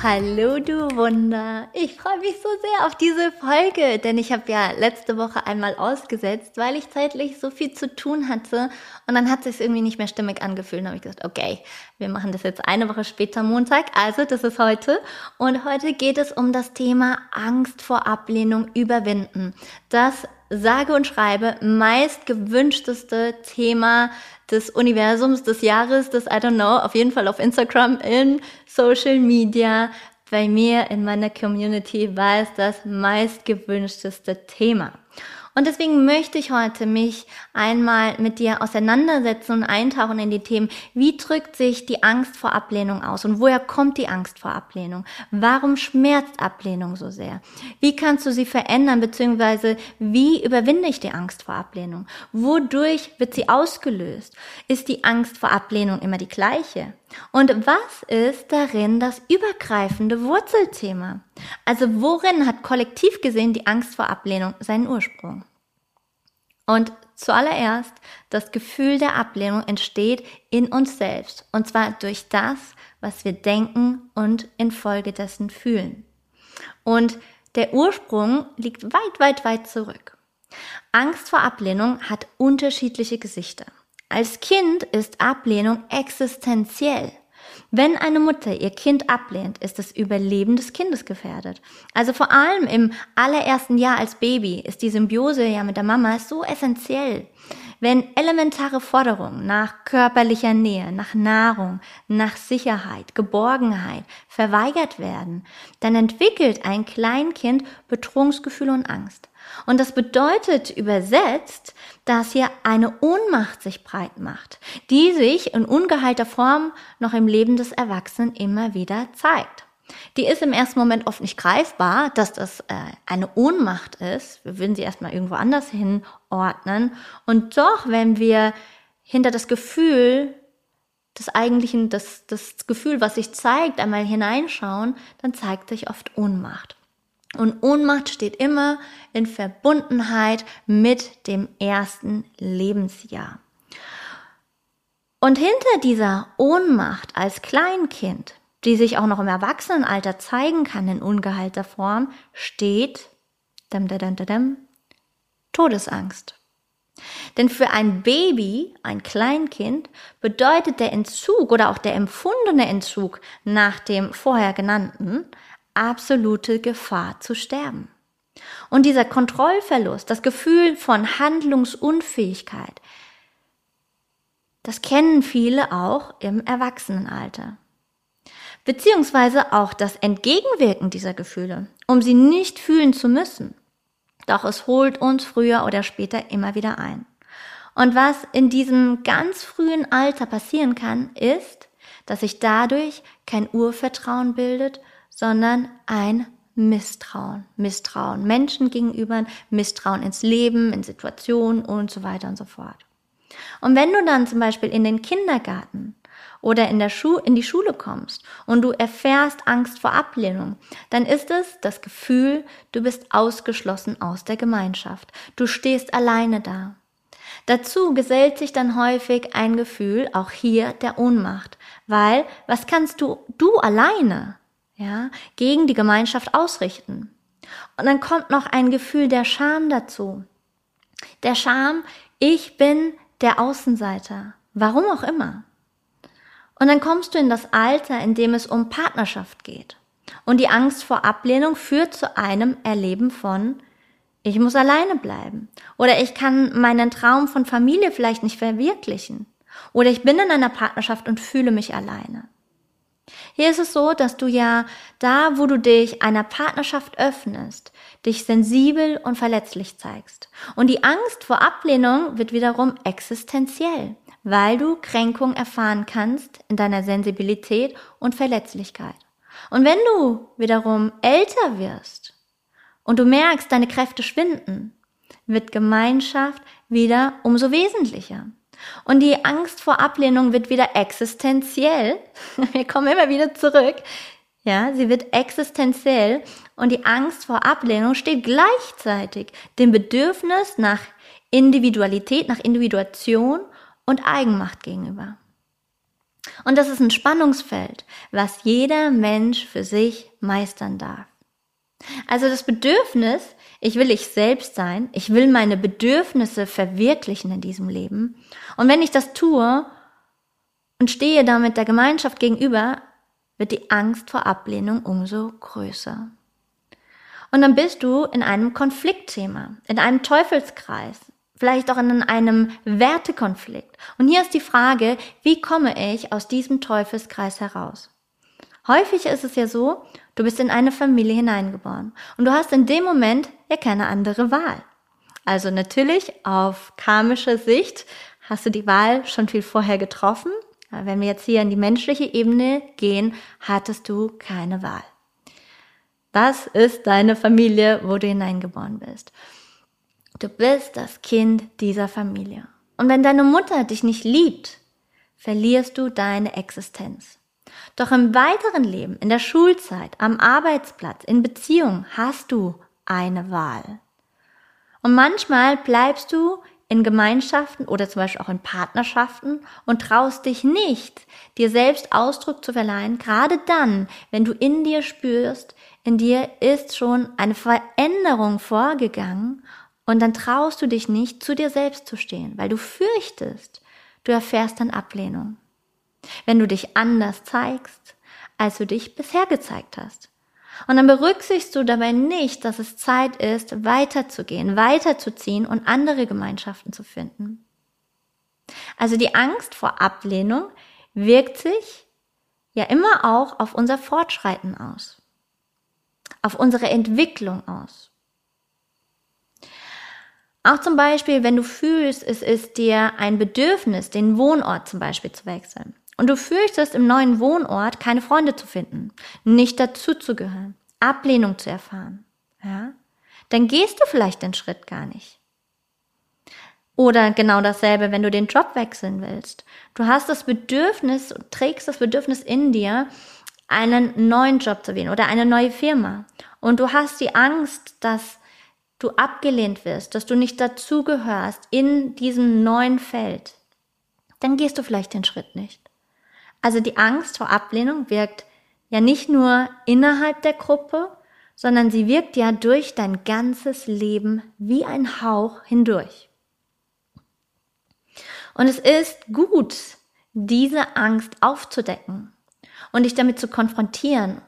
Hallo du Wunder! Ich freue mich so sehr auf diese Folge, denn ich habe ja letzte Woche einmal ausgesetzt, weil ich zeitlich so viel zu tun hatte und dann hat es sich irgendwie nicht mehr stimmig angefühlt. Dann habe ich gesagt, okay, wir machen das jetzt eine Woche später Montag, also das ist heute und heute geht es um das Thema Angst vor Ablehnung überwinden. Das sage und schreibe meist gewünschteste Thema des Universums, des Jahres, des I don't know, auf jeden Fall auf Instagram, in Social Media. Bei mir in meiner Community war es das meistgewünschteste Thema. Und deswegen möchte ich heute mich einmal mit dir auseinandersetzen und eintauchen in die Themen, wie drückt sich die Angst vor Ablehnung aus und woher kommt die Angst vor Ablehnung? Warum schmerzt Ablehnung so sehr? Wie kannst du sie verändern, beziehungsweise wie überwinde ich die Angst vor Ablehnung? Wodurch wird sie ausgelöst? Ist die Angst vor Ablehnung immer die gleiche? Und was ist darin das übergreifende Wurzelthema? Also worin hat kollektiv gesehen die Angst vor Ablehnung seinen Ursprung? Und zuallererst, das Gefühl der Ablehnung entsteht in uns selbst. Und zwar durch das, was wir denken und infolgedessen fühlen. Und der Ursprung liegt weit, weit, weit zurück. Angst vor Ablehnung hat unterschiedliche Gesichter. Als Kind ist Ablehnung existenziell. Wenn eine Mutter ihr Kind ablehnt, ist das Überleben des Kindes gefährdet. Also vor allem im allerersten Jahr als Baby ist die Symbiose ja mit der Mama so essentiell. Wenn elementare Forderungen nach körperlicher Nähe, nach Nahrung, nach Sicherheit, Geborgenheit verweigert werden, dann entwickelt ein Kleinkind Bedrohungsgefühle und Angst. Und das bedeutet übersetzt, dass hier eine Ohnmacht sich breit macht, die sich in ungeheilter Form noch im Leben des Erwachsenen immer wieder zeigt. Die ist im ersten Moment oft nicht greifbar, dass das äh, eine Ohnmacht ist. Wir würden sie erstmal irgendwo anders hinordnen. Und doch, wenn wir hinter das Gefühl des eigentlichen, das, das Gefühl, was sich zeigt, einmal hineinschauen, dann zeigt sich oft Ohnmacht. Und Ohnmacht steht immer in Verbundenheit mit dem ersten Lebensjahr. Und hinter dieser Ohnmacht als Kleinkind, die sich auch noch im Erwachsenenalter zeigen kann in ungeheilter Form, steht dam, dam, dam, Todesangst. Denn für ein Baby, ein Kleinkind, bedeutet der Entzug oder auch der empfundene Entzug nach dem vorher genannten absolute Gefahr zu sterben. Und dieser Kontrollverlust, das Gefühl von Handlungsunfähigkeit, das kennen viele auch im Erwachsenenalter. Beziehungsweise auch das Entgegenwirken dieser Gefühle, um sie nicht fühlen zu müssen. Doch es holt uns früher oder später immer wieder ein. Und was in diesem ganz frühen Alter passieren kann, ist, dass sich dadurch kein Urvertrauen bildet sondern ein Misstrauen. Misstrauen Menschen gegenüber, Misstrauen ins Leben, in Situationen und so weiter und so fort. Und wenn du dann zum Beispiel in den Kindergarten oder in, der Schu in die Schule kommst und du erfährst Angst vor Ablehnung, dann ist es das Gefühl, du bist ausgeschlossen aus der Gemeinschaft. Du stehst alleine da. Dazu gesellt sich dann häufig ein Gefühl, auch hier der Ohnmacht, weil was kannst du, du alleine? Ja, gegen die Gemeinschaft ausrichten. Und dann kommt noch ein Gefühl der Scham dazu. Der Scham, ich bin der Außenseiter. Warum auch immer. Und dann kommst du in das Alter, in dem es um Partnerschaft geht. Und die Angst vor Ablehnung führt zu einem Erleben von, ich muss alleine bleiben. Oder ich kann meinen Traum von Familie vielleicht nicht verwirklichen. Oder ich bin in einer Partnerschaft und fühle mich alleine. Hier ist es so, dass du ja da, wo du dich einer Partnerschaft öffnest, dich sensibel und verletzlich zeigst. Und die Angst vor Ablehnung wird wiederum existenziell, weil du Kränkung erfahren kannst in deiner Sensibilität und Verletzlichkeit. Und wenn du wiederum älter wirst und du merkst, deine Kräfte schwinden, wird Gemeinschaft wieder umso wesentlicher. Und die Angst vor Ablehnung wird wieder existenziell. Wir kommen immer wieder zurück. Ja, sie wird existenziell und die Angst vor Ablehnung steht gleichzeitig dem Bedürfnis nach Individualität, nach Individuation und Eigenmacht gegenüber. Und das ist ein Spannungsfeld, was jeder Mensch für sich meistern darf. Also das Bedürfnis, ich will ich selbst sein, ich will meine Bedürfnisse verwirklichen in diesem Leben. Und wenn ich das tue und stehe damit der Gemeinschaft gegenüber, wird die Angst vor Ablehnung umso größer. Und dann bist du in einem Konfliktthema, in einem Teufelskreis, vielleicht auch in einem Wertekonflikt. Und hier ist die Frage, wie komme ich aus diesem Teufelskreis heraus? Häufig ist es ja so, du bist in eine Familie hineingeboren und du hast in dem Moment ja keine andere Wahl. Also natürlich auf karmischer Sicht hast du die Wahl schon viel vorher getroffen. Wenn wir jetzt hier in die menschliche Ebene gehen, hattest du keine Wahl. Das ist deine Familie, wo du hineingeboren bist. Du bist das Kind dieser Familie. Und wenn deine Mutter dich nicht liebt, verlierst du deine Existenz. Doch im weiteren Leben, in der Schulzeit, am Arbeitsplatz, in Beziehung hast du eine Wahl. Und manchmal bleibst du in Gemeinschaften oder zum Beispiel auch in Partnerschaften und traust dich nicht, dir selbst Ausdruck zu verleihen, gerade dann, wenn du in dir spürst, in dir ist schon eine Veränderung vorgegangen und dann traust du dich nicht, zu dir selbst zu stehen, weil du fürchtest, du erfährst dann Ablehnung. Wenn du dich anders zeigst, als du dich bisher gezeigt hast. Und dann berücksichtigst du dabei nicht, dass es Zeit ist, weiterzugehen, weiterzuziehen und andere Gemeinschaften zu finden. Also die Angst vor Ablehnung wirkt sich ja immer auch auf unser Fortschreiten aus, auf unsere Entwicklung aus. Auch zum Beispiel, wenn du fühlst, es ist dir ein Bedürfnis, den Wohnort zum Beispiel zu wechseln. Und du fürchtest, im neuen Wohnort keine Freunde zu finden, nicht dazuzugehören, Ablehnung zu erfahren. Ja? Dann gehst du vielleicht den Schritt gar nicht. Oder genau dasselbe, wenn du den Job wechseln willst. Du hast das Bedürfnis, trägst das Bedürfnis in dir, einen neuen Job zu wählen oder eine neue Firma. Und du hast die Angst, dass du abgelehnt wirst, dass du nicht dazugehörst in diesem neuen Feld, dann gehst du vielleicht den Schritt nicht. Also die Angst vor Ablehnung wirkt ja nicht nur innerhalb der Gruppe, sondern sie wirkt ja durch dein ganzes Leben wie ein Hauch hindurch. Und es ist gut, diese Angst aufzudecken und dich damit zu konfrontieren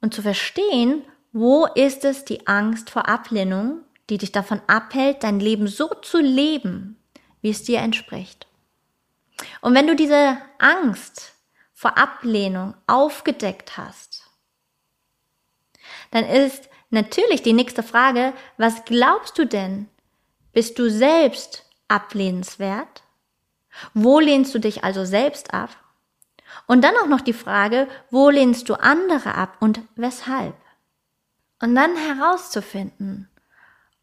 und zu verstehen, wo ist es die Angst vor Ablehnung, die dich davon abhält, dein Leben so zu leben, wie es dir entspricht? Und wenn du diese Angst vor Ablehnung aufgedeckt hast, dann ist natürlich die nächste Frage, was glaubst du denn? Bist du selbst ablehnenswert? Wo lehnst du dich also selbst ab? Und dann auch noch die Frage, wo lehnst du andere ab und weshalb? Und dann herauszufinden,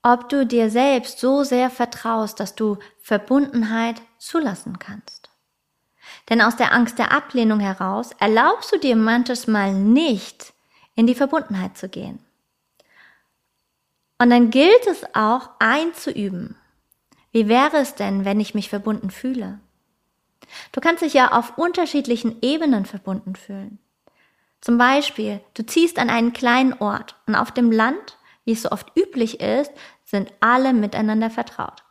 ob du dir selbst so sehr vertraust, dass du Verbundenheit zulassen kannst. Denn aus der Angst der Ablehnung heraus erlaubst du dir manches Mal nicht, in die Verbundenheit zu gehen. Und dann gilt es auch einzuüben. Wie wäre es denn, wenn ich mich verbunden fühle? Du kannst dich ja auf unterschiedlichen Ebenen verbunden fühlen. Zum Beispiel, du ziehst an einen kleinen Ort und auf dem Land, wie es so oft üblich ist, sind alle miteinander vertraut.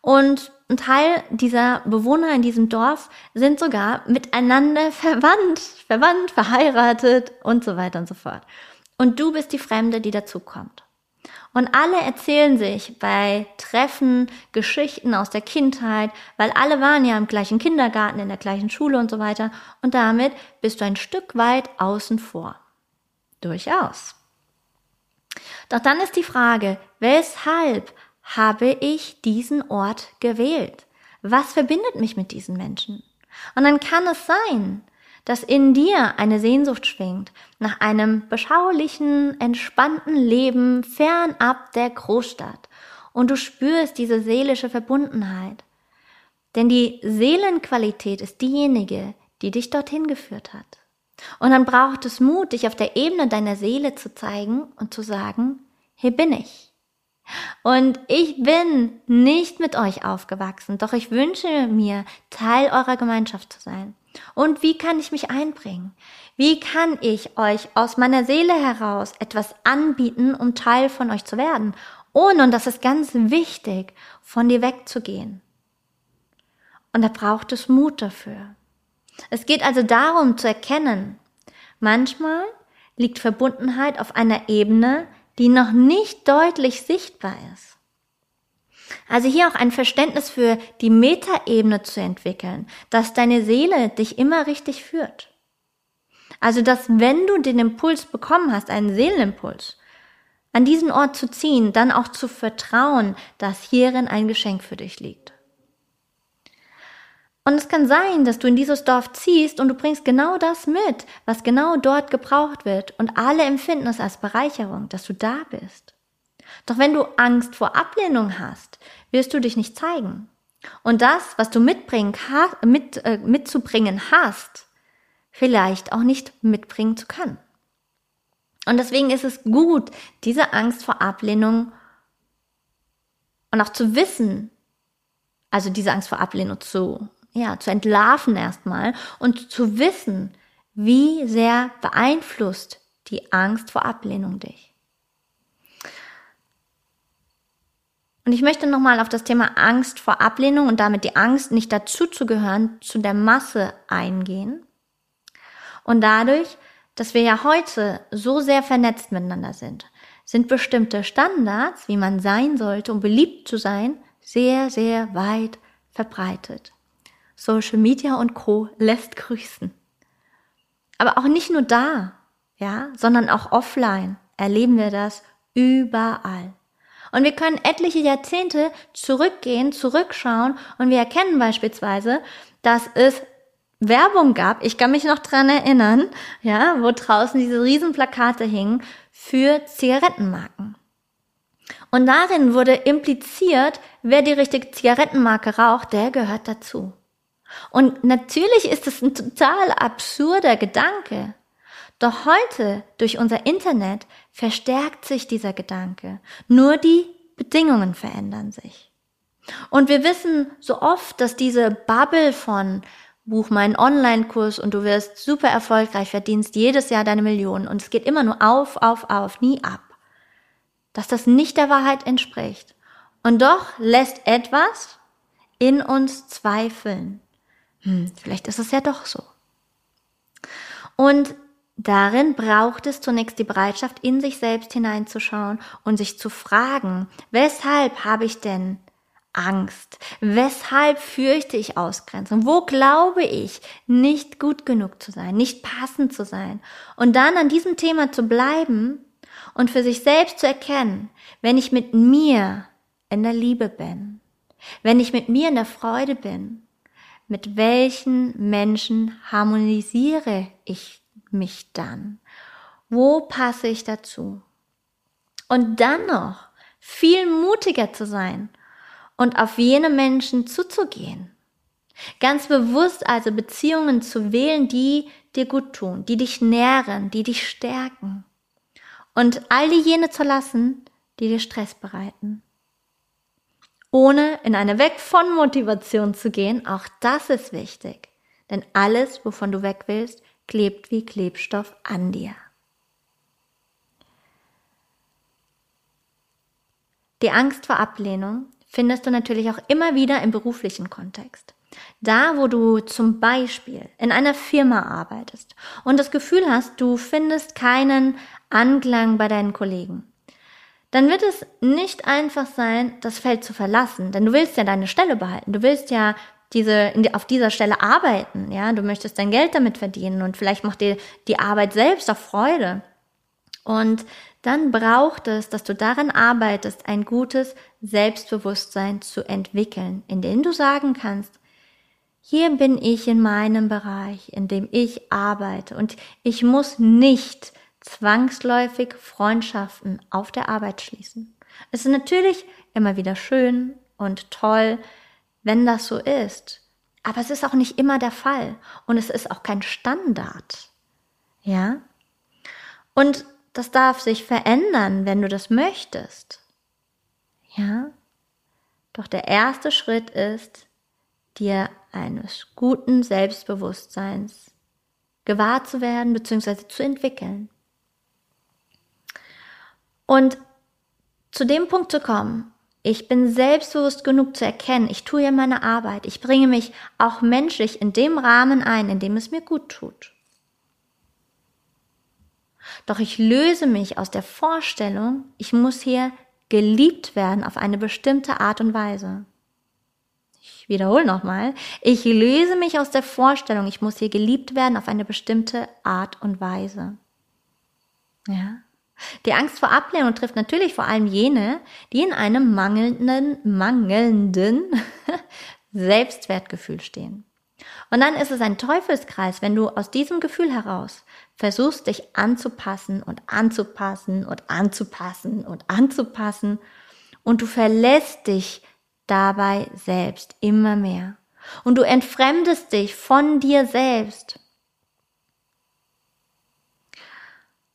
Und ein Teil dieser Bewohner in diesem Dorf sind sogar miteinander verwandt, verwandt, verheiratet und so weiter und so fort. Und du bist die Fremde, die dazukommt. Und alle erzählen sich bei Treffen Geschichten aus der Kindheit, weil alle waren ja im gleichen Kindergarten, in der gleichen Schule und so weiter. Und damit bist du ein Stück weit außen vor. Durchaus. Doch dann ist die Frage, weshalb habe ich diesen Ort gewählt? Was verbindet mich mit diesen Menschen? Und dann kann es sein, dass in dir eine Sehnsucht schwingt nach einem beschaulichen, entspannten Leben fernab der Großstadt. und du spürst diese seelische Verbundenheit. Denn die Seelenqualität ist diejenige, die dich dorthin geführt hat. Und dann braucht es Mut, dich auf der Ebene deiner Seele zu zeigen und zu sagen, hier bin ich. Und ich bin nicht mit euch aufgewachsen, doch ich wünsche mir, Teil eurer Gemeinschaft zu sein. Und wie kann ich mich einbringen? Wie kann ich euch aus meiner Seele heraus etwas anbieten, um Teil von euch zu werden? Ohne, und das ist ganz wichtig, von dir wegzugehen. Und da braucht es Mut dafür. Es geht also darum zu erkennen, manchmal liegt Verbundenheit auf einer Ebene, die noch nicht deutlich sichtbar ist. Also hier auch ein Verständnis für die Metaebene zu entwickeln, dass deine Seele dich immer richtig führt. Also, dass wenn du den Impuls bekommen hast, einen Seelenimpuls, an diesen Ort zu ziehen, dann auch zu vertrauen, dass hierin ein Geschenk für dich liegt. Und es kann sein, dass du in dieses Dorf ziehst und du bringst genau das mit, was genau dort gebraucht wird und alle empfinden es als Bereicherung, dass du da bist. Doch wenn du Angst vor Ablehnung hast, wirst du dich nicht zeigen. Und das, was du mitbringen, mit, äh, mitzubringen hast, vielleicht auch nicht mitbringen zu können. Und deswegen ist es gut, diese Angst vor Ablehnung und auch zu wissen, also diese Angst vor Ablehnung zu ja, zu entlarven erstmal und zu wissen, wie sehr beeinflusst die Angst vor Ablehnung dich. Und ich möchte nochmal auf das Thema Angst vor Ablehnung und damit die Angst, nicht dazuzugehören, zu der Masse eingehen. Und dadurch, dass wir ja heute so sehr vernetzt miteinander sind, sind bestimmte Standards, wie man sein sollte, um beliebt zu sein, sehr, sehr weit verbreitet. Social Media und Co. lässt grüßen. Aber auch nicht nur da, ja, sondern auch offline erleben wir das überall. Und wir können etliche Jahrzehnte zurückgehen, zurückschauen und wir erkennen beispielsweise, dass es Werbung gab, ich kann mich noch dran erinnern, ja, wo draußen diese Riesenplakate hingen für Zigarettenmarken. Und darin wurde impliziert, wer die richtige Zigarettenmarke raucht, der gehört dazu. Und natürlich ist es ein total absurder Gedanke. Doch heute, durch unser Internet, verstärkt sich dieser Gedanke. Nur die Bedingungen verändern sich. Und wir wissen so oft, dass diese Bubble von buch meinen Online-Kurs und du wirst super erfolgreich, verdienst jedes Jahr deine Millionen und es geht immer nur auf, auf, auf, nie ab. Dass das nicht der Wahrheit entspricht. Und doch lässt etwas in uns zweifeln hm, vielleicht ist es ja doch so. Und darin braucht es zunächst die Bereitschaft, in sich selbst hineinzuschauen und sich zu fragen, weshalb habe ich denn Angst? Weshalb fürchte ich Ausgrenzung? Wo glaube ich, nicht gut genug zu sein, nicht passend zu sein? Und dann an diesem Thema zu bleiben und für sich selbst zu erkennen, wenn ich mit mir in der Liebe bin, wenn ich mit mir in der Freude bin, mit welchen Menschen harmonisiere ich mich dann? Wo passe ich dazu? Und dann noch viel mutiger zu sein und auf jene Menschen zuzugehen. Ganz bewusst also Beziehungen zu wählen, die dir gut tun, die dich nähren, die dich stärken. Und all die jene zu lassen, die dir Stress bereiten ohne in eine Weg von Motivation zu gehen. Auch das ist wichtig. Denn alles, wovon du weg willst, klebt wie Klebstoff an dir. Die Angst vor Ablehnung findest du natürlich auch immer wieder im beruflichen Kontext. Da, wo du zum Beispiel in einer Firma arbeitest und das Gefühl hast, du findest keinen Anklang bei deinen Kollegen dann wird es nicht einfach sein, das Feld zu verlassen, denn du willst ja deine Stelle behalten. Du willst ja diese, auf dieser Stelle arbeiten, ja. Du möchtest dein Geld damit verdienen und vielleicht macht dir die Arbeit selbst auch Freude. Und dann braucht es, dass du daran arbeitest, ein gutes Selbstbewusstsein zu entwickeln, in dem du sagen kannst, hier bin ich in meinem Bereich, in dem ich arbeite und ich muss nicht zwangsläufig Freundschaften auf der Arbeit schließen. Es ist natürlich immer wieder schön und toll, wenn das so ist. Aber es ist auch nicht immer der Fall. Und es ist auch kein Standard. Ja? Und das darf sich verändern, wenn du das möchtest. Ja? Doch der erste Schritt ist, dir eines guten Selbstbewusstseins gewahr zu werden bzw. zu entwickeln. Und zu dem Punkt zu kommen, ich bin selbstbewusst genug zu erkennen, ich tue ja meine Arbeit, ich bringe mich auch menschlich in dem Rahmen ein, in dem es mir gut tut. Doch ich löse mich aus der Vorstellung, ich muss hier geliebt werden auf eine bestimmte Art und Weise. Ich wiederhole nochmal, ich löse mich aus der Vorstellung, ich muss hier geliebt werden auf eine bestimmte Art und Weise. Ja? Die Angst vor Ablehnung trifft natürlich vor allem jene, die in einem mangelnden, mangelnden Selbstwertgefühl stehen. Und dann ist es ein Teufelskreis, wenn du aus diesem Gefühl heraus versuchst, dich anzupassen und anzupassen und anzupassen und anzupassen und du verlässt dich dabei selbst immer mehr. Und du entfremdest dich von dir selbst.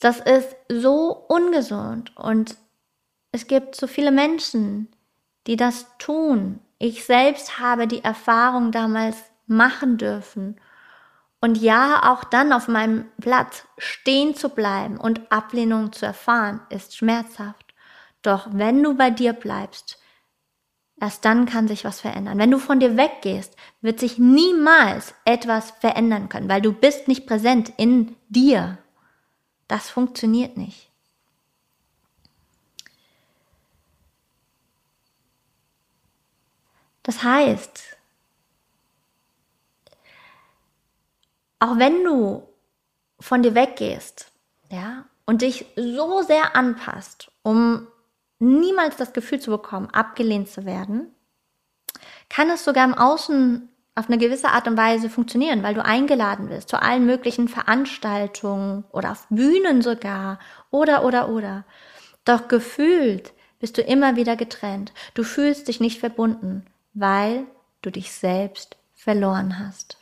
Das ist so ungesund und es gibt so viele Menschen, die das tun. Ich selbst habe die Erfahrung damals machen dürfen. Und ja, auch dann auf meinem Platz stehen zu bleiben und Ablehnung zu erfahren, ist schmerzhaft. Doch wenn du bei dir bleibst, erst dann kann sich was verändern. Wenn du von dir weggehst, wird sich niemals etwas verändern können, weil du bist nicht präsent in dir. Das funktioniert nicht. Das heißt, auch wenn du von dir weggehst, ja, und dich so sehr anpasst, um niemals das Gefühl zu bekommen, abgelehnt zu werden, kann es sogar im Außen auf eine gewisse Art und Weise funktionieren, weil du eingeladen wirst zu allen möglichen Veranstaltungen oder auf Bühnen sogar oder oder oder. Doch gefühlt bist du immer wieder getrennt. Du fühlst dich nicht verbunden, weil du dich selbst verloren hast.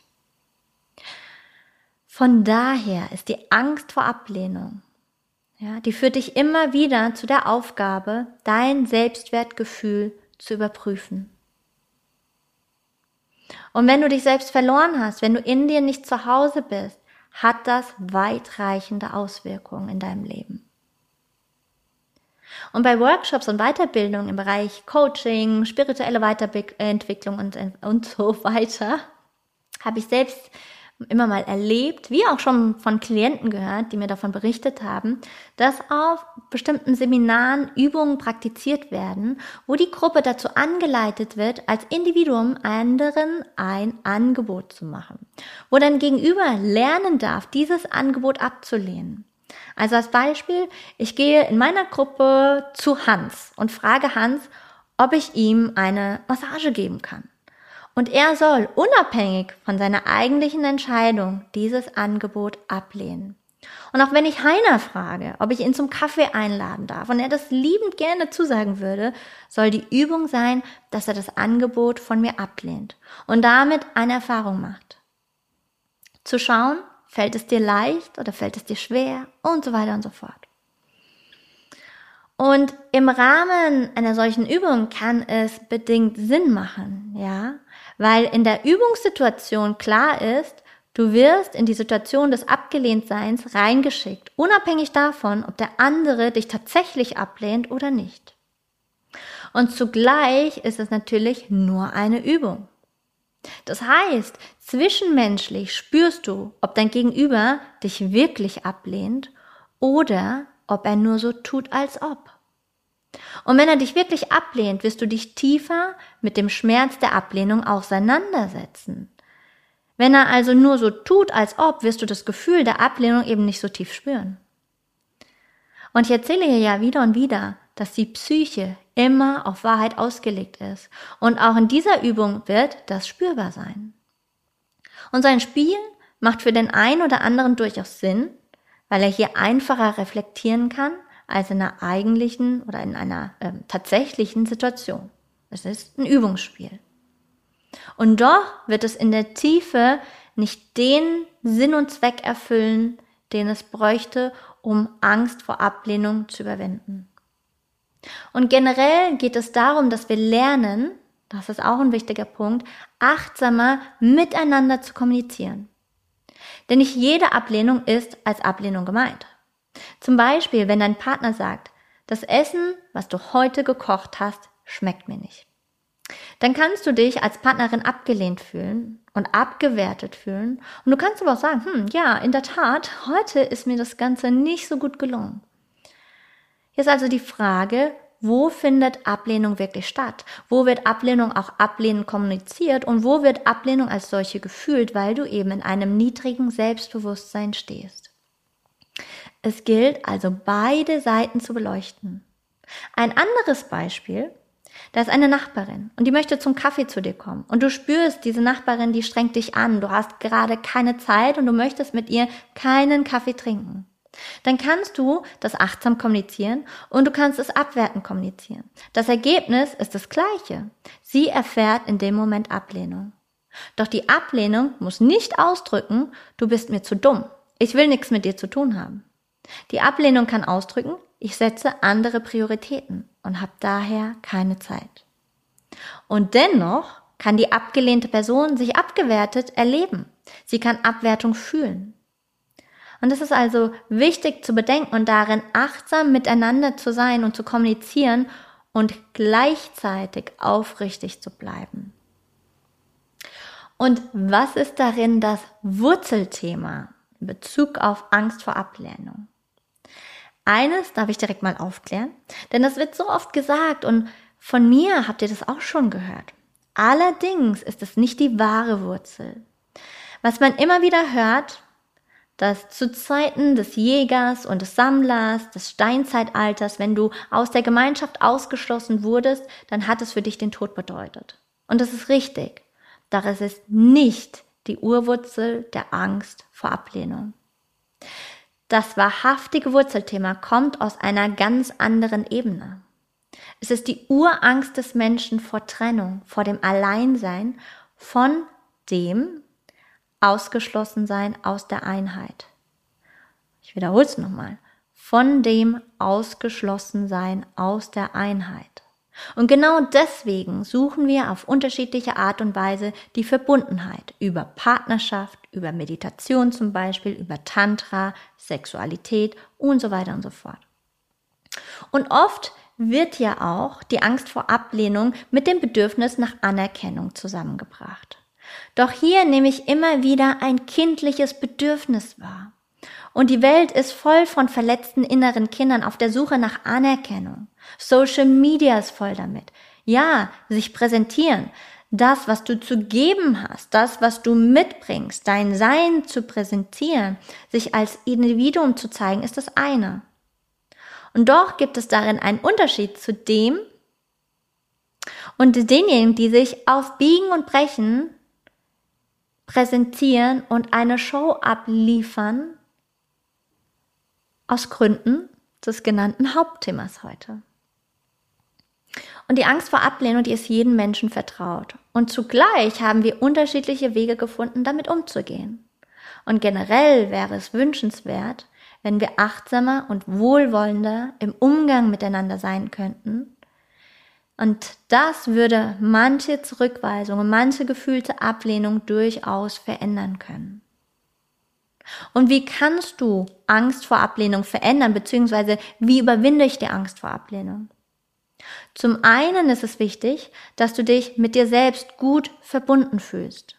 Von daher ist die Angst vor Ablehnung, ja, die führt dich immer wieder zu der Aufgabe, dein Selbstwertgefühl zu überprüfen. Und wenn du dich selbst verloren hast, wenn du in dir nicht zu Hause bist, hat das weitreichende Auswirkungen in deinem Leben. Und bei Workshops und Weiterbildung im Bereich Coaching, spirituelle Weiterentwicklung und, und so weiter, habe ich selbst immer mal erlebt, wie auch schon von Klienten gehört, die mir davon berichtet haben, dass auf bestimmten Seminaren Übungen praktiziert werden, wo die Gruppe dazu angeleitet wird, als Individuum anderen ein Angebot zu machen, wo dann gegenüber lernen darf, dieses Angebot abzulehnen. Also als Beispiel, ich gehe in meiner Gruppe zu Hans und frage Hans, ob ich ihm eine Massage geben kann. Und er soll unabhängig von seiner eigentlichen Entscheidung dieses Angebot ablehnen. Und auch wenn ich Heiner frage, ob ich ihn zum Kaffee einladen darf und er das liebend gerne zusagen würde, soll die Übung sein, dass er das Angebot von mir ablehnt und damit eine Erfahrung macht. Zu schauen, fällt es dir leicht oder fällt es dir schwer und so weiter und so fort. Und im Rahmen einer solchen Übung kann es bedingt Sinn machen, ja, weil in der Übungssituation klar ist, du wirst in die Situation des Abgelehntseins reingeschickt, unabhängig davon, ob der andere dich tatsächlich ablehnt oder nicht. Und zugleich ist es natürlich nur eine Übung. Das heißt, zwischenmenschlich spürst du, ob dein Gegenüber dich wirklich ablehnt oder ob er nur so tut, als ob. Und wenn er dich wirklich ablehnt, wirst du dich tiefer mit dem Schmerz der Ablehnung auseinandersetzen. Wenn er also nur so tut, als ob, wirst du das Gefühl der Ablehnung eben nicht so tief spüren. Und ich erzähle hier ja wieder und wieder, dass die Psyche immer auf Wahrheit ausgelegt ist. Und auch in dieser Übung wird das spürbar sein. Und sein Spiel macht für den einen oder anderen durchaus Sinn, weil er hier einfacher reflektieren kann, als in einer eigentlichen oder in einer äh, tatsächlichen Situation. Es ist ein Übungsspiel. Und doch wird es in der Tiefe nicht den Sinn und Zweck erfüllen, den es bräuchte, um Angst vor Ablehnung zu überwinden. Und generell geht es darum, dass wir lernen, das ist auch ein wichtiger Punkt, achtsamer miteinander zu kommunizieren. Denn nicht jede Ablehnung ist als Ablehnung gemeint. Zum Beispiel, wenn dein Partner sagt, das Essen, was du heute gekocht hast, schmeckt mir nicht. Dann kannst du dich als Partnerin abgelehnt fühlen und abgewertet fühlen. Und du kannst aber auch sagen, hm, ja, in der Tat, heute ist mir das Ganze nicht so gut gelungen. Hier ist also die Frage, wo findet Ablehnung wirklich statt? Wo wird Ablehnung auch ablehnend kommuniziert und wo wird Ablehnung als solche gefühlt, weil du eben in einem niedrigen Selbstbewusstsein stehst? Es gilt also beide Seiten zu beleuchten. Ein anderes Beispiel, da ist eine Nachbarin und die möchte zum Kaffee zu dir kommen und du spürst, diese Nachbarin, die strengt dich an, du hast gerade keine Zeit und du möchtest mit ihr keinen Kaffee trinken. Dann kannst du das achtsam kommunizieren und du kannst es abwertend kommunizieren. Das Ergebnis ist das gleiche. Sie erfährt in dem Moment Ablehnung. Doch die Ablehnung muss nicht ausdrücken, du bist mir zu dumm. Ich will nichts mit dir zu tun haben. Die Ablehnung kann ausdrücken, ich setze andere Prioritäten und habe daher keine Zeit. Und dennoch kann die abgelehnte Person sich abgewertet erleben. Sie kann Abwertung fühlen. Und es ist also wichtig zu bedenken und darin achtsam miteinander zu sein und zu kommunizieren und gleichzeitig aufrichtig zu bleiben. Und was ist darin das Wurzelthema in Bezug auf Angst vor Ablehnung? Eines darf ich direkt mal aufklären, denn das wird so oft gesagt und von mir habt ihr das auch schon gehört. Allerdings ist es nicht die wahre Wurzel. Was man immer wieder hört, dass zu Zeiten des Jägers und des Sammlers, des Steinzeitalters, wenn du aus der Gemeinschaft ausgeschlossen wurdest, dann hat es für dich den Tod bedeutet. Und das ist richtig. Doch es ist nicht die Urwurzel der Angst vor Ablehnung. Das wahrhaftige Wurzelthema kommt aus einer ganz anderen Ebene. Es ist die Urangst des Menschen vor Trennung, vor dem Alleinsein, von dem, ausgeschlossen sein aus der Einheit. Ich wiederhole es nochmal. Von dem ausgeschlossen sein aus der Einheit. Und genau deswegen suchen wir auf unterschiedliche Art und Weise die Verbundenheit über Partnerschaft, über Meditation zum Beispiel, über Tantra, Sexualität und so weiter und so fort. Und oft wird ja auch die Angst vor Ablehnung mit dem Bedürfnis nach Anerkennung zusammengebracht. Doch hier nehme ich immer wieder ein kindliches Bedürfnis wahr. Und die Welt ist voll von verletzten inneren Kindern auf der Suche nach Anerkennung. Social Media ist voll damit. Ja, sich präsentieren. Das, was du zu geben hast, das, was du mitbringst, dein Sein zu präsentieren, sich als Individuum zu zeigen, ist das eine. Und doch gibt es darin einen Unterschied zu dem und denjenigen, die sich auf Biegen und Brechen präsentieren und eine Show abliefern aus Gründen des genannten Hauptthemas heute. Und die Angst vor Ablehnung, die ist jedem Menschen vertraut. Und zugleich haben wir unterschiedliche Wege gefunden, damit umzugehen. Und generell wäre es wünschenswert, wenn wir achtsamer und wohlwollender im Umgang miteinander sein könnten und das würde manche Zurückweisung und manche gefühlte Ablehnung durchaus verändern können. Und wie kannst du Angst vor Ablehnung verändern, beziehungsweise wie überwinde ich die Angst vor Ablehnung? Zum einen ist es wichtig, dass du dich mit dir selbst gut verbunden fühlst.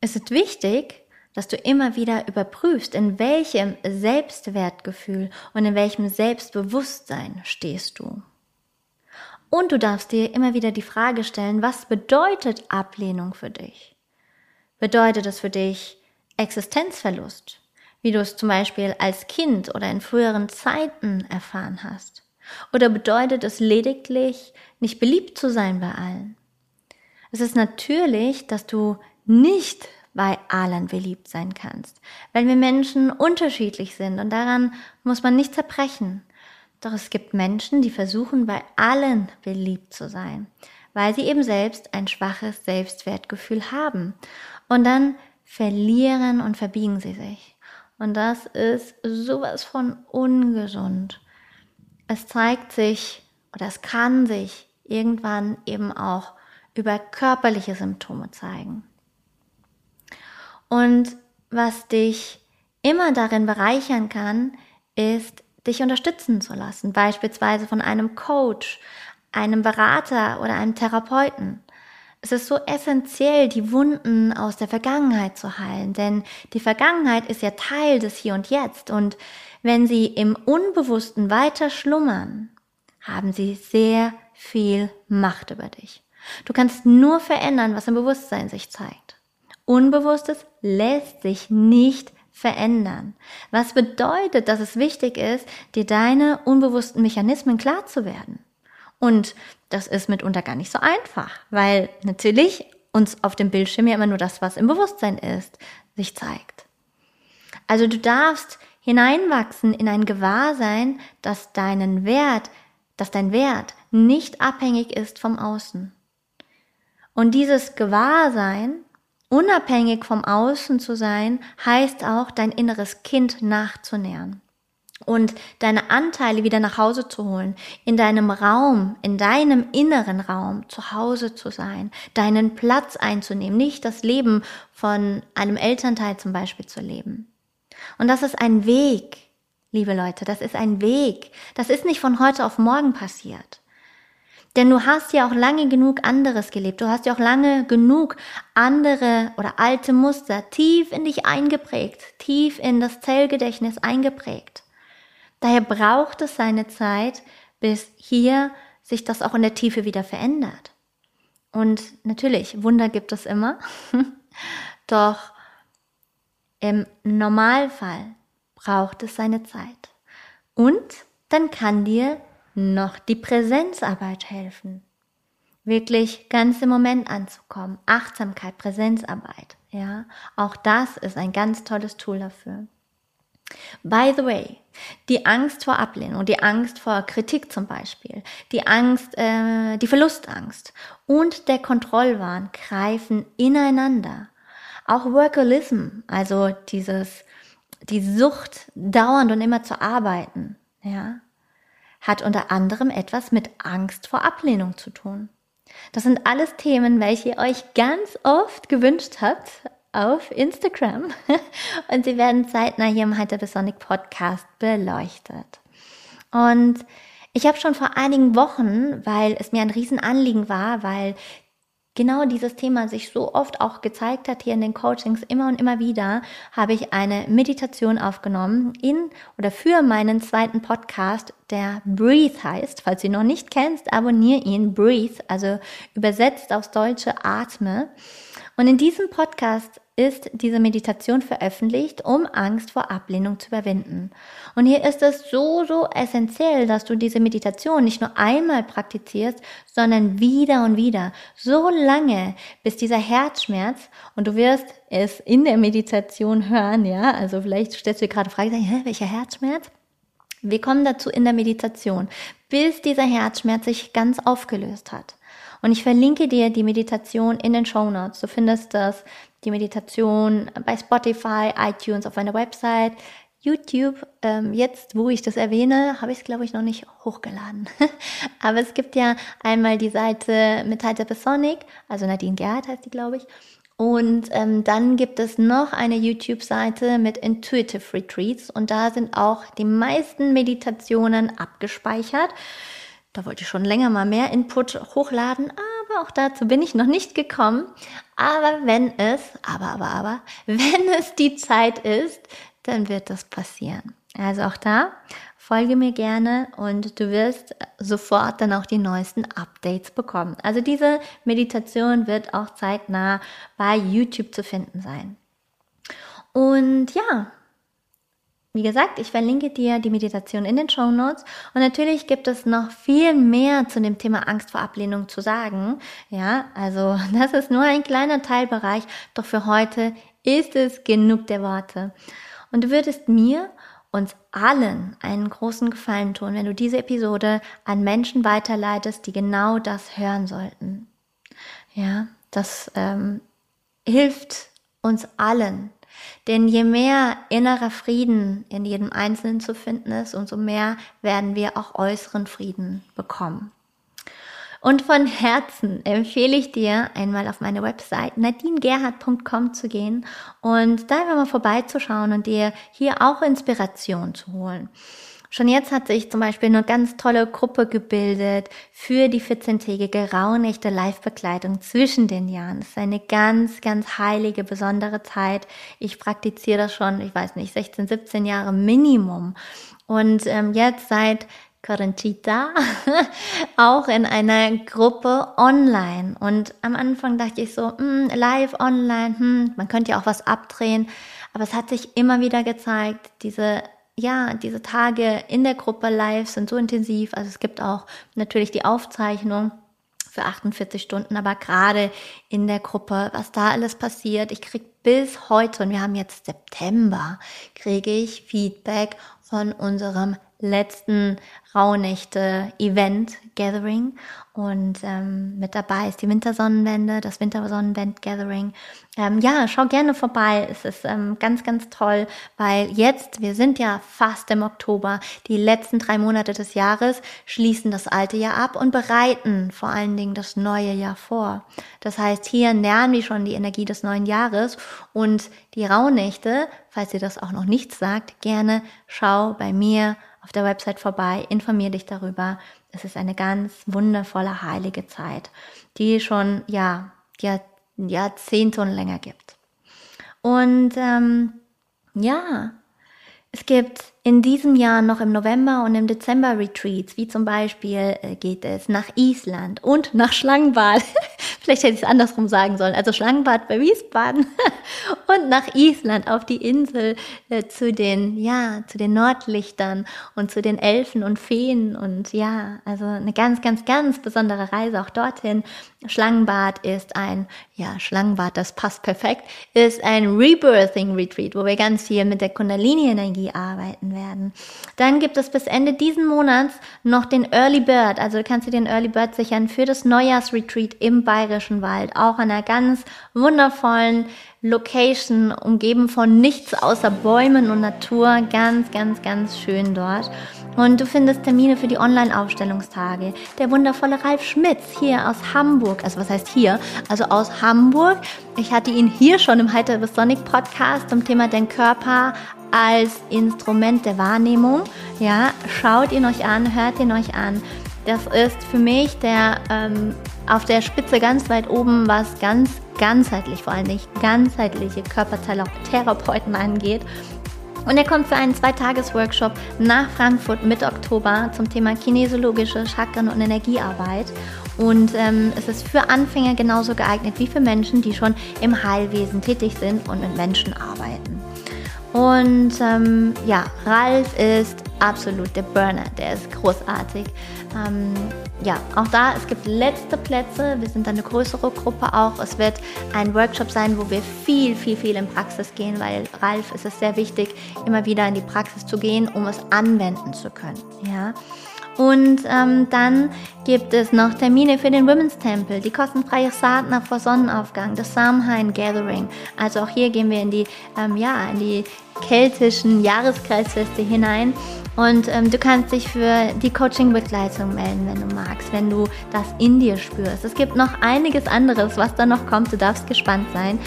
Es ist wichtig, dass du immer wieder überprüfst, in welchem Selbstwertgefühl und in welchem Selbstbewusstsein stehst du. Und du darfst dir immer wieder die Frage stellen, was bedeutet Ablehnung für dich? Bedeutet es für dich Existenzverlust, wie du es zum Beispiel als Kind oder in früheren Zeiten erfahren hast? Oder bedeutet es lediglich, nicht beliebt zu sein bei allen? Es ist natürlich, dass du nicht bei allen beliebt sein kannst, weil wir Menschen unterschiedlich sind und daran muss man nicht zerbrechen. Doch es gibt Menschen, die versuchen, bei allen beliebt zu sein, weil sie eben selbst ein schwaches Selbstwertgefühl haben. Und dann verlieren und verbiegen sie sich. Und das ist sowas von ungesund. Es zeigt sich oder es kann sich irgendwann eben auch über körperliche Symptome zeigen. Und was dich immer darin bereichern kann, ist, dich unterstützen zu lassen, beispielsweise von einem Coach, einem Berater oder einem Therapeuten. Es ist so essentiell, die Wunden aus der Vergangenheit zu heilen, denn die Vergangenheit ist ja Teil des Hier und Jetzt und wenn sie im Unbewussten weiter schlummern, haben sie sehr viel Macht über dich. Du kannst nur verändern, was im Bewusstsein sich zeigt. Unbewusstes lässt sich nicht verändern. Was bedeutet, dass es wichtig ist, dir deine unbewussten Mechanismen klar zu werden. Und das ist mitunter gar nicht so einfach, weil natürlich uns auf dem Bildschirm ja immer nur das, was im Bewusstsein ist, sich zeigt. Also du darfst hineinwachsen in ein Gewahrsein, dass deinen Wert, dass dein Wert nicht abhängig ist vom Außen. Und dieses Gewahrsein Unabhängig vom Außen zu sein, heißt auch, dein inneres Kind nachzunähern und deine Anteile wieder nach Hause zu holen, in deinem Raum, in deinem inneren Raum zu Hause zu sein, deinen Platz einzunehmen, nicht das Leben von einem Elternteil zum Beispiel zu leben. Und das ist ein Weg, liebe Leute, das ist ein Weg. Das ist nicht von heute auf morgen passiert. Denn du hast ja auch lange genug anderes gelebt. Du hast ja auch lange genug andere oder alte Muster tief in dich eingeprägt, tief in das Zellgedächtnis eingeprägt. Daher braucht es seine Zeit, bis hier sich das auch in der Tiefe wieder verändert. Und natürlich, Wunder gibt es immer. Doch im Normalfall braucht es seine Zeit. Und dann kann dir noch die Präsenzarbeit helfen. Wirklich ganz im Moment anzukommen. Achtsamkeit, Präsenzarbeit. Ja, auch das ist ein ganz tolles Tool dafür. By the way, die Angst vor Ablehnung, die Angst vor Kritik zum Beispiel, die Angst, äh, die Verlustangst und der Kontrollwahn greifen ineinander. Auch Workalism, also dieses, die Sucht, dauernd und immer zu arbeiten, ja, hat unter anderem etwas mit Angst vor Ablehnung zu tun. Das sind alles Themen, welche ihr euch ganz oft gewünscht habt auf Instagram und sie werden zeitnah hier im Hypersonic Podcast beleuchtet. Und ich habe schon vor einigen Wochen, weil es mir ein Riesenanliegen war, weil genau dieses Thema sich so oft auch gezeigt hat hier in den Coachings immer und immer wieder, habe ich eine Meditation aufgenommen in oder für meinen zweiten Podcast, der Breathe heißt. Falls du ihn noch nicht kennst, abonniere ihn, Breathe, also übersetzt aufs Deutsche Atme. Und in diesem Podcast ist diese Meditation veröffentlicht, um Angst vor Ablehnung zu überwinden. Und hier ist es so, so essentiell, dass du diese Meditation nicht nur einmal praktizierst, sondern wieder und wieder. So lange, bis dieser Herzschmerz, und du wirst es in der Meditation hören, ja, also vielleicht stellst du dir gerade Frage, hä, welcher Herzschmerz? Wir kommen dazu in der Meditation, bis dieser Herzschmerz sich ganz aufgelöst hat. Und ich verlinke dir die Meditation in den Show Notes. Du findest das die Meditation bei Spotify, iTunes, auf meiner Website, YouTube. Ähm, jetzt, wo ich das erwähne, habe ich es, glaube ich, noch nicht hochgeladen. Aber es gibt ja einmal die Seite mit Hypersonic, also Nadine Gerhardt heißt die, glaube ich. Und ähm, dann gibt es noch eine YouTube-Seite mit Intuitive Retreats und da sind auch die meisten Meditationen abgespeichert. Da wollte ich schon länger mal mehr Input hochladen, aber auch dazu bin ich noch nicht gekommen. Aber wenn es, aber, aber, aber, wenn es die Zeit ist, dann wird das passieren. Also auch da, folge mir gerne und du wirst sofort dann auch die neuesten Updates bekommen. Also diese Meditation wird auch zeitnah bei YouTube zu finden sein. Und ja, wie gesagt, ich verlinke dir die Meditation in den Show Notes und natürlich gibt es noch viel mehr zu dem Thema Angst vor Ablehnung zu sagen. Ja, also das ist nur ein kleiner Teilbereich, doch für heute ist es genug der Worte. Und du würdest mir uns allen einen großen Gefallen tun, wenn du diese Episode an Menschen weiterleitest, die genau das hören sollten. Ja, das ähm, hilft uns allen. Denn je mehr innerer Frieden in jedem Einzelnen zu finden ist, umso mehr werden wir auch äußeren Frieden bekommen. Und von Herzen empfehle ich dir, einmal auf meine Website nadinegerhard.com zu gehen und da einfach mal vorbeizuschauen und dir hier auch Inspiration zu holen. Schon jetzt hat sich zum Beispiel eine ganz tolle Gruppe gebildet für die 14-tägige raunechte Live-Begleitung zwischen den Jahren. Das ist eine ganz, ganz heilige, besondere Zeit. Ich praktiziere das schon, ich weiß nicht, 16, 17 Jahre Minimum. Und ähm, jetzt seit Corinchita auch in einer Gruppe online. Und am Anfang dachte ich so, hm, live online, hm, man könnte ja auch was abdrehen. Aber es hat sich immer wieder gezeigt, diese ja, diese Tage in der Gruppe live sind so intensiv. Also es gibt auch natürlich die Aufzeichnung für 48 Stunden, aber gerade in der Gruppe, was da alles passiert, ich kriege bis heute, und wir haben jetzt September, kriege ich Feedback von unserem letzten Rauhnächte-Event, Gathering. Und ähm, mit dabei ist die Wintersonnenwende, das Wintersonnenwend-Gathering. Ähm, ja, schau gerne vorbei. Es ist ähm, ganz, ganz toll, weil jetzt, wir sind ja fast im Oktober, die letzten drei Monate des Jahres schließen das alte Jahr ab und bereiten vor allen Dingen das neue Jahr vor. Das heißt, hier nähern wir schon die Energie des neuen Jahres und die Rauhnächte, falls ihr das auch noch nicht sagt, gerne schau bei mir auf der Website vorbei, informier dich darüber. Es ist eine ganz wundervolle, heilige Zeit, die schon, ja, ja Jahrzehnte und länger gibt. Und ähm, ja, es gibt in diesem Jahr noch im November und im Dezember Retreats, wie zum Beispiel äh, geht es nach Island und nach Schlangenbad. Vielleicht hätte ich es andersrum sagen sollen. Also Schlangenbad bei Wiesbaden und nach Island auf die Insel äh, zu den, ja, zu den Nordlichtern und zu den Elfen und Feen und ja, also eine ganz, ganz, ganz besondere Reise auch dortin. Schlangenbad ist ein, ja, Schlangenbad, das passt perfekt, ist ein Rebirthing Retreat, wo wir ganz viel mit der Kundalini-Energie arbeiten werden. Dann gibt es bis Ende diesen Monats noch den Early Bird, also du kannst dir den Early Bird sichern für das Neujahrsretreat im Bayerischen Wald, auch an einer ganz wundervollen Location, umgeben von nichts außer Bäumen und Natur, ganz, ganz, ganz schön dort. Und du findest Termine für die Online-Aufstellungstage. Der wundervolle Ralf Schmitz hier aus Hamburg, also was heißt hier? Also aus Hamburg. Ich hatte ihn hier schon im Heiter bis Sonic Podcast zum Thema Dein Körper als Instrument der Wahrnehmung. Ja, schaut ihn euch an, hört ihn euch an. Das ist für mich der ähm, auf der Spitze ganz weit oben, was ganz ganzheitlich, vor allem nicht ganzheitliche Körpertherapeuten angeht. Und er kommt für einen Zweitages-Workshop nach Frankfurt Mitte Oktober zum Thema kinesiologische Chakren und Energiearbeit. Und ähm, es ist für Anfänger genauso geeignet wie für Menschen, die schon im Heilwesen tätig sind und mit Menschen arbeiten. Und ähm, ja, Ralf ist absolut der Burner, der ist großartig. Ähm, ja, auch da, es gibt letzte Plätze, wir sind eine größere Gruppe auch. Es wird ein Workshop sein, wo wir viel, viel, viel in Praxis gehen, weil Ralf ist es sehr wichtig, immer wieder in die Praxis zu gehen, um es anwenden zu können. Ja. Und ähm, dann gibt es noch Termine für den Women's Temple, die kostenfreie Sadhana vor Sonnenaufgang, das Samhain Gathering. Also auch hier gehen wir in die, ähm, ja, in die keltischen Jahreskreisfeste hinein. Und ähm, du kannst dich für die Coaching-Begleitung melden, wenn du magst, wenn du das in dir spürst. Es gibt noch einiges anderes, was da noch kommt. Du darfst gespannt sein.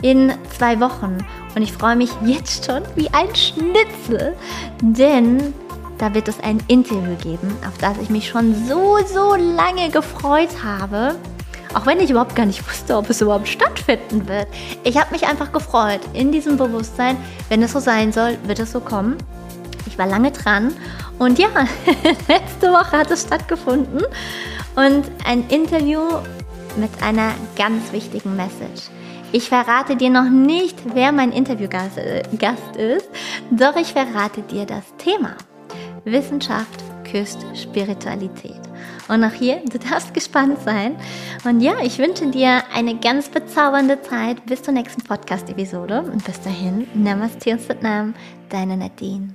In zwei Wochen. Und ich freue mich jetzt schon wie ein Schnitzel, denn da wird es ein Interview geben, auf das ich mich schon so, so lange gefreut habe. Auch wenn ich überhaupt gar nicht wusste, ob es überhaupt stattfinden wird. Ich habe mich einfach gefreut in diesem Bewusstsein, wenn es so sein soll, wird es so kommen. Ich war lange dran und ja, letzte Woche hat es stattgefunden und ein Interview mit einer ganz wichtigen Message. Ich verrate dir noch nicht, wer mein Interviewgast äh, ist, doch ich verrate dir das Thema. Wissenschaft küsst Spiritualität. Und auch hier, du darfst gespannt sein. Und ja, ich wünsche dir eine ganz bezaubernde Zeit bis zur nächsten Podcast-Episode. Und bis dahin, Namaste und Satnam, deine Nadine.